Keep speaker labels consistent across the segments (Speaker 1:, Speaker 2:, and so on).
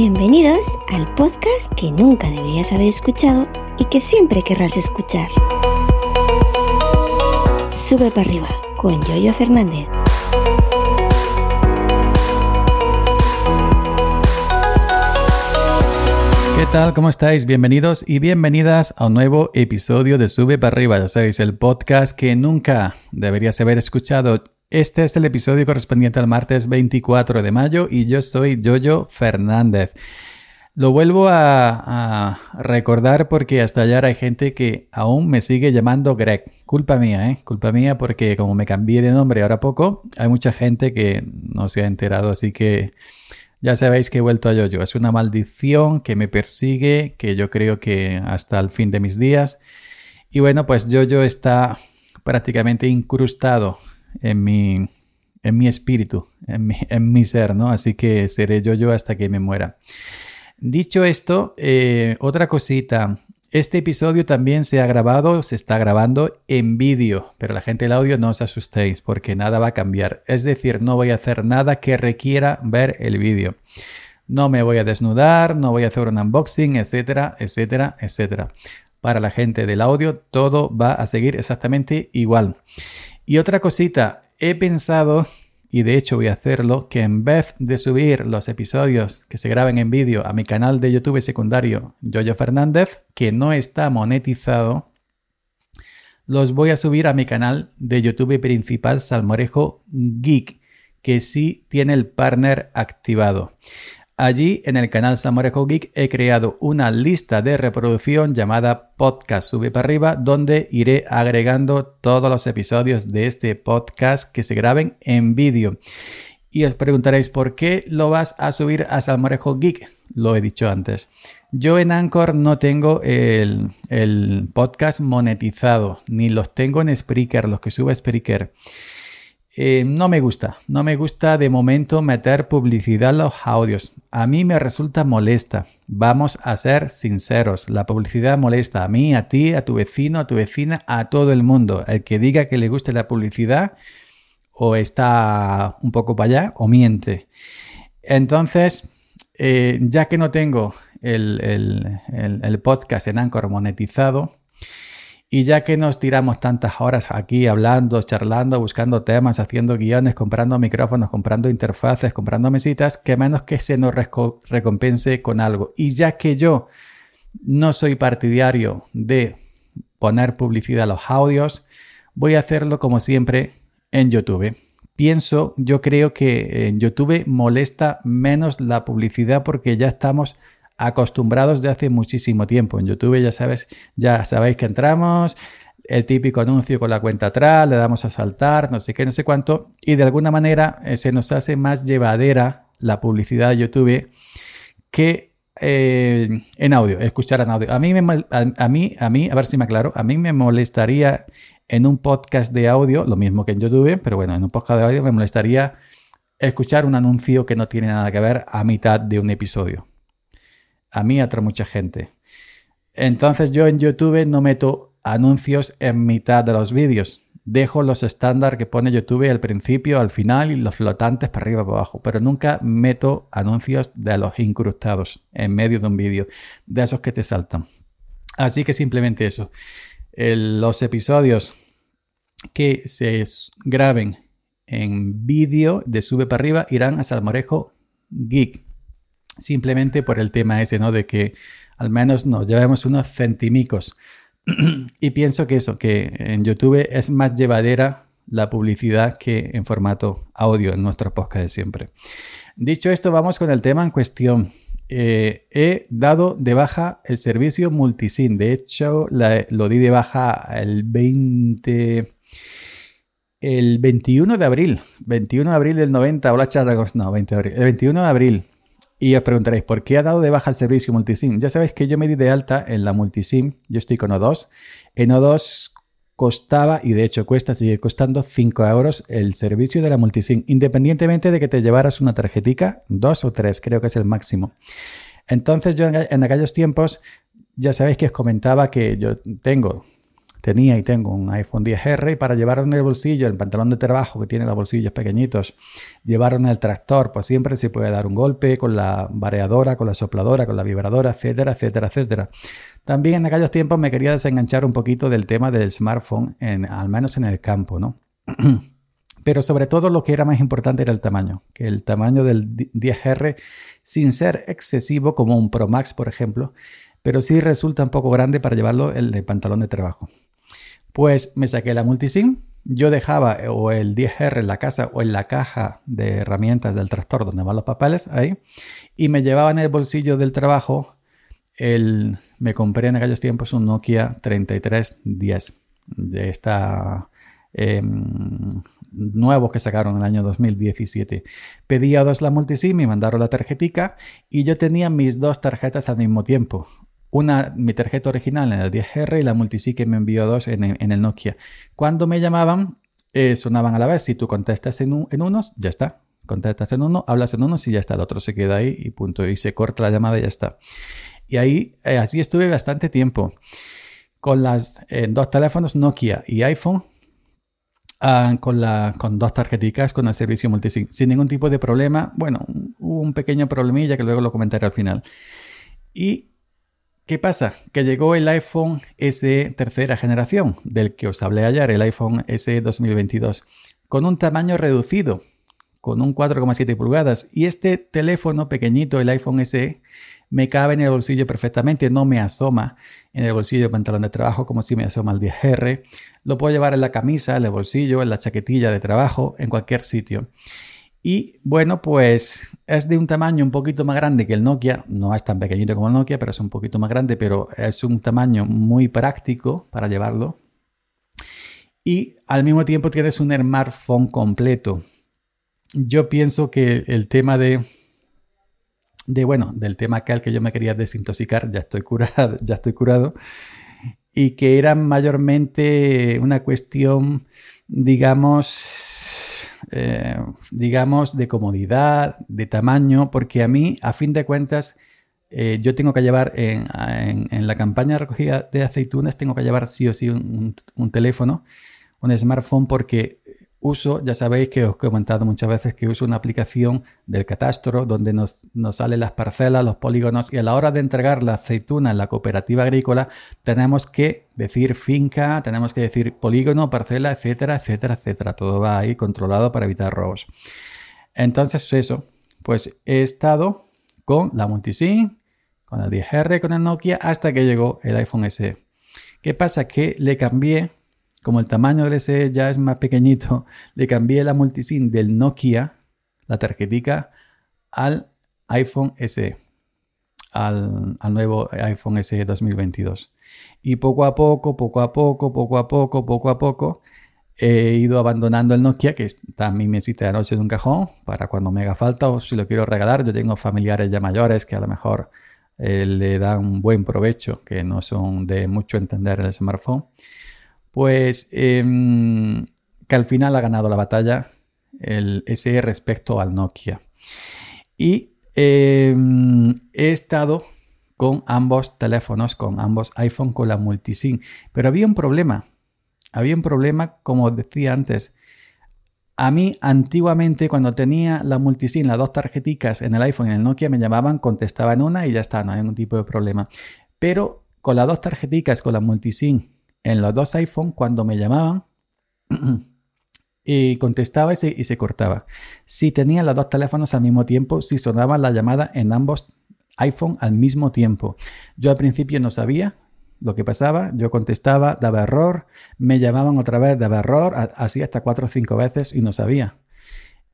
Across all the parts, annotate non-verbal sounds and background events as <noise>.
Speaker 1: Bienvenidos al podcast que nunca deberías haber escuchado y que siempre querrás escuchar. Sube para arriba con Yoyo Fernández.
Speaker 2: ¿Qué tal? ¿Cómo estáis? Bienvenidos y bienvenidas a un nuevo episodio de Sube para arriba. Ya sabéis, el podcast que nunca deberías haber escuchado. Este es el episodio correspondiente al martes 24 de mayo y yo soy Yoyo Fernández. Lo vuelvo a, recordar porque hasta allá hay gente que aún me sigue llamando Greg. Culpa mía, ¿eh? Culpa mía porque como me cambié de nombre ahora poco, hay mucha gente que no se ha enterado, así que ya sabéis que he vuelto a Yoyo. Es una maldición que me persigue, que yo creo que hasta el fin de mis días. Y bueno, pues Yoyo está prácticamente incrustado en mi, en mi espíritu, en mi, en mi ser, ¿no? Así que seré yo yo hasta que me muera. Dicho esto, eh, otra cosita. Este episodio también se ha grabado, se está grabando en vídeo, pero la gente del audio no os asustéis porque nada va a cambiar. Es decir, no voy a hacer nada que requiera ver el vídeo. No me voy a desnudar, no voy a hacer un unboxing, etcétera, etcétera, etcétera. Para la gente del audio todo va a seguir exactamente igual. Y otra cosita, he pensado, y de hecho voy a hacerlo, que en vez de subir los episodios que se graben en vídeo a mi canal de YouTube secundario Yoyo Fernández, que no está monetizado, los voy a subir a mi canal de YouTube principal Salmorejo Geek, que sí tiene el partner activado. Allí, en el canal Samorejo Geek, he creado una lista de reproducción llamada Podcast Sube para arriba, donde iré agregando todos los episodios de este podcast que se graben en vídeo. Y os preguntaréis, ¿por qué lo vas a subir a Salmorejo Geek? Lo he dicho antes. Yo en Anchor no tengo el, el podcast monetizado, ni los tengo en Spreaker, los que sube Spreaker. Eh, no me gusta, no me gusta de momento meter publicidad en los audios. A mí me resulta molesta. Vamos a ser sinceros, la publicidad molesta a mí, a ti, a tu vecino, a tu vecina, a todo el mundo. El que diga que le guste la publicidad o está un poco para allá o miente. Entonces, eh, ya que no tengo el podcast en Anchor monetizado, y ya que nos tiramos tantas horas aquí hablando, charlando, buscando temas, haciendo guiones, comprando micrófonos, comprando interfaces, comprando mesitas, que menos que se nos recompense con algo. Y ya que yo no soy partidario de poner publicidad a los audios, voy a hacerlo como siempre en YouTube. Pienso, yo creo que en YouTube molesta menos la publicidad porque ya estamos acostumbrados de hace muchísimo tiempo. En YouTube ya sabes, ya sabéis que entramos, el típico anuncio con la cuenta atrás, le damos a saltar, no sé qué, no sé cuánto, y de alguna manera eh, se nos hace más llevadera la publicidad de YouTube que eh, en audio, escuchar en audio. A mí, me, a, mí, a mí, a ver si me aclaro, a mí me molestaría en un podcast de audio, lo mismo que en YouTube, pero bueno, en un podcast de audio me molestaría escuchar un anuncio que no tiene nada que ver a mitad de un episodio a mí a mucha gente. Entonces yo en YouTube no meto anuncios en mitad de los vídeos. Dejo los estándar que pone YouTube al principio, al final y los flotantes para arriba para abajo. Pero nunca meto anuncios de los incrustados en medio de un vídeo, de esos que te saltan. Así que simplemente eso. los episodios que se graben en vídeo de sube para arriba irán a Salmorejo Geek simplemente por el tema ese, ¿no? De que al menos nos llevemos unos centimicos. <clears throat> y pienso que eso, que en YouTube es más llevadera la publicidad que en formato audio en nuestro podcast de siempre. Dicho esto, vamos con el tema en cuestión. Eh, he dado de baja el servicio multisim. De hecho, lo di de baja el 20... El 21 de abril, 21 de abril del 90, hola chat, no, 20 de abril, el 21 de abril y os preguntaréis, ¿por qué ha dado de baja el servicio multisim? Ya sabéis que yo me di de alta en la multisim, yo estoy con O2. En O2 costaba, y de hecho cuesta, sigue costando 5 euros el servicio de la multisim, independientemente de que te llevaras una tarjetica, dos o tres, creo que es el máximo. Entonces yo en aquellos tiempos, ya sabéis que os comentaba que yo tengo tenía y tengo un iPhone 10R y para llevarlo en el bolsillo, el pantalón de trabajo que tiene los bolsillos pequeñitos, llevarlo en el tractor, pues siempre se puede dar un golpe con la variadora, con la sopladora, con la vibradora, etcétera, etcétera, etcétera. También en aquellos tiempos me quería desenganchar un poquito del tema del smartphone, en, al menos en el campo, ¿no? <clears throat> Pero sobre todo lo que era más importante era el tamaño, que el tamaño del 10R, sin ser excesivo como un Pro Max, por ejemplo, pero sí resulta un poco grande para llevarlo el pantalón de trabajo. Pues me saqué la multisim, yo dejaba eh, o el 10R en la casa o en la caja de herramientas del tractor donde van los papeles, ahí, y me llevaba en el bolsillo del trabajo el, me compré en aquellos tiempos un Nokia 3310 de esta Em, nuevos que sacaron en el año 2017. Pedí dos la multisim, me mandaron la tarjetica y yo tenía mis dos tarjetas al mismo tiempo. Una, mi tarjeta original en el 10R y la multisim que me envió dos en, el Nokia. Cuando me llamaban, eh, sonaban a la vez. Si tú contestas en, en unos, ya está. Contestas en uno, hablas en uno y ya está. El otro se queda ahí y punto. Y se corta la llamada y ya está. Y ahí, eh, así estuve bastante tiempo. Con las eh, dos teléfonos Nokia y iPhone Ah, con, la, con dos tarjeticas con el servicio multisim sin ningún tipo de problema. Bueno, hubo un pequeño problemilla que luego lo comentaré al final. ¿Y qué pasa? Que llegó el iPhone SE tercera generación, del que os hablé ayer, el iPhone SE 2022, con un tamaño reducido, con un 4,7 pulgadas. Y este teléfono pequeñito, el iPhone SE, me cabe en el bolsillo perfectamente, no me asoma en el bolsillo del pantalón de trabajo como si me asoma el 10R. Lo puedo llevar en la camisa, en el bolsillo, en la chaquetilla de trabajo, en cualquier sitio. Y bueno, pues es de un tamaño un poquito más grande que el Nokia. No es tan pequeñito como el Nokia, pero es un poquito más grande, pero es un tamaño muy práctico para llevarlo. Y al mismo tiempo tienes un smartphone completo. Yo pienso que el tema de de, bueno, del tema aquel que yo me quería desintoxicar, ya estoy curado, <laughs> ya estoy curado, y que era mayormente una cuestión, digamos, eh, digamos, de comodidad, de tamaño, porque a mí, a fin de cuentas, eh, yo tengo que llevar en, la campaña de recogida de aceitunas, tengo que llevar sí o sí un teléfono, un smartphone, porque uso, ya sabéis que os he comentado muchas veces que uso una aplicación del catastro donde nos, nos salen las parcelas, los polígonos y a la hora de entregar la aceituna en la cooperativa agrícola tenemos que decir finca, tenemos que decir polígono, parcela, etcétera, etcétera, etcétera. Todo va ahí controlado para evitar robos. Entonces eso, pues he estado con la multisim, con el 10R, con el Nokia hasta que llegó el iPhone SE. ¿Qué pasa? Que le cambié como el tamaño del SE ya es más pequeñito, <laughs> le cambié la multisim del Nokia, la tarjetica, al iPhone SE, al, nuevo iPhone SE 2022. Y poco a poco, poco a poco, poco a poco, poco a poco, he ido abandonando el Nokia, que está en mi mesita de noche en un cajón, para cuando me haga falta o si lo quiero regalar. Yo tengo familiares ya mayores que a lo mejor eh, le dan un buen provecho, que no son de mucho entender el smartphone pues em, que al final ha ganado la batalla el SE respecto al Nokia. Y em, he estado con ambos teléfonos, con ambos iPhone, con la multisim. Pero había un problema. Había un problema, como decía antes. A mí, antiguamente, cuando tenía la multisim, las dos tarjeticas en el iPhone y en el Nokia, me llamaban, contestaba en una y ya está, no hay ningún tipo de problema. Pero con las dos tarjeticas, con la multisim en los dos iPhone cuando me llamaban <clears throat> y contestaba y se, cortaba. Si tenía los dos teléfonos al mismo tiempo, si sonaba la llamada en ambos iPhone al mismo tiempo. Yo al principio no sabía lo que pasaba, yo contestaba, daba error, me llamaban otra vez, daba error, así hasta cuatro o cinco veces y no sabía.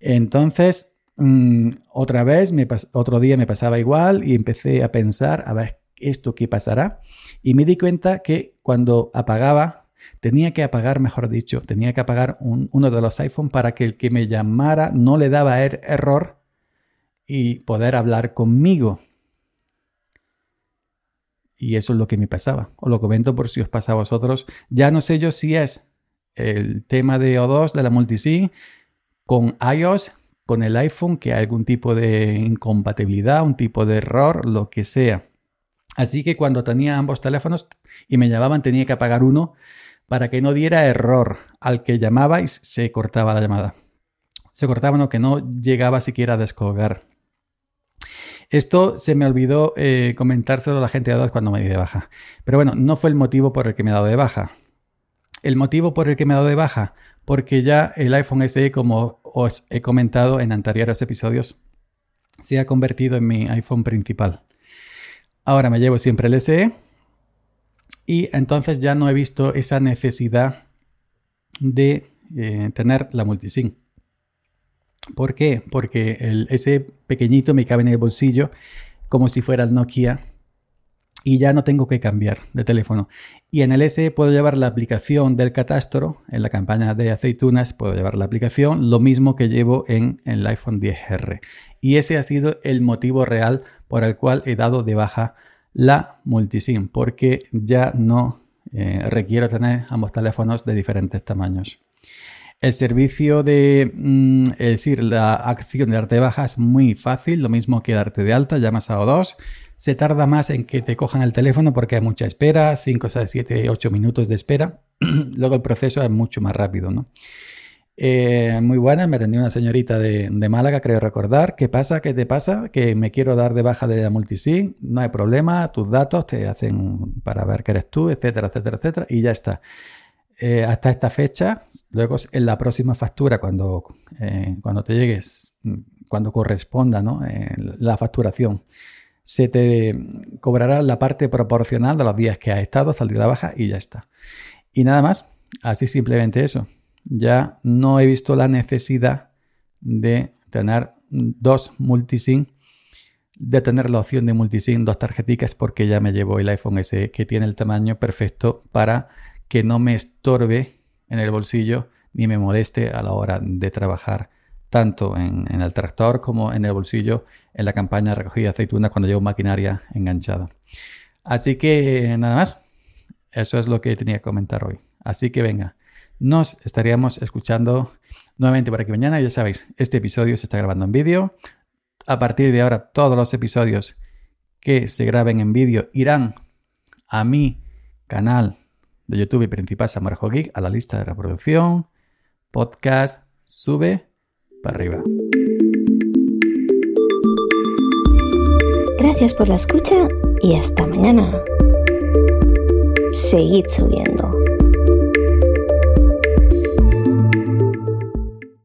Speaker 2: Entonces, mm, otra vez, me otro día me pasaba igual y empecé a pensar, a ver, ¿esto qué pasará? Y me di cuenta que cuando apagaba, tenía que apagar, mejor dicho, tenía que apagar uno de los iPhone para que el que me llamara no le daba er error y poder hablar conmigo. Y eso es lo que me pasaba. Os lo comento por si os pasa a vosotros. Ya no sé yo si es el tema de O2 de la multisim con iOS, con el iPhone, que hay algún tipo de incompatibilidad, un tipo de error, lo que sea. Así que cuando tenía ambos teléfonos y me llamaban tenía que apagar uno para que no diera error. Al que llamabais se cortaba la llamada. Se cortaba, no, que no llegaba siquiera a descolgar. Esto se me olvidó eh, comentárselo a la gente de dos cuando me di de baja. Pero bueno, no fue el motivo por el que me he dado de baja. El motivo por el que me he dado de baja, porque ya el iPhone SE, como os he comentado en anteriores episodios, se ha convertido en mi iPhone principal. Ahora me llevo siempre el SE y entonces ya no he visto esa necesidad de eh, tener la multisim. ¿Por qué? Porque el, ese pequeñito me cabe en el bolsillo como si fuera el Nokia y ya no tengo que cambiar de teléfono. Y en el S puedo llevar la aplicación del catastro, en la campaña de aceitunas puedo llevar la aplicación, lo mismo que llevo en, el iPhone 10R. Y ese ha sido el motivo real por el cual he dado de baja la multisim, porque ya no eh, requiero tener ambos teléfonos de diferentes tamaños. El servicio de, mm, es decir, la acción de darte de baja es muy fácil, lo mismo que darte de alta, llamas a O2. Se tarda más en que te cojan el teléfono porque hay mucha espera, 5, 6, 7, 8 minutos de espera. <clears throat> Luego el proceso es mucho más rápido, ¿no? Eh, muy buena, me atendió una señorita de, Málaga, creo recordar. ¿Qué pasa? ¿Qué te pasa? Que me quiero dar de baja de la multisim, no hay problema, tus datos te hacen para ver que eres tú, etcétera, etcétera, etcétera, y ya está. Eh, hasta esta fecha, luego en la próxima factura, cuando, eh, cuando te llegues, cuando corresponda ¿no? la facturación, se te cobrará la parte proporcional de los días que has estado hasta de la baja y ya está. Y nada más, así simplemente eso ya no he visto la necesidad de tener dos multisim, de tener la opción de multisim, dos tarjeticas, porque ya me llevo el iPhone SE que tiene el tamaño perfecto para que no me estorbe en el bolsillo ni me moleste a la hora de trabajar tanto en, el tractor como en el bolsillo en la campaña de recogida de aceitunas cuando llevo maquinaria enganchada. Así que nada más, eso es lo que tenía que comentar hoy. Así que venga, nos estaríamos escuchando nuevamente por aquí mañana. Ya sabéis, este episodio se está grabando en vídeo. A partir de ahora, todos los episodios que se graben en vídeo irán a mi canal de YouTube principal Samarjo Geek, a la lista de reproducción, podcast, sube para arriba.
Speaker 1: Gracias por la escucha y hasta mañana. Seguid subiendo.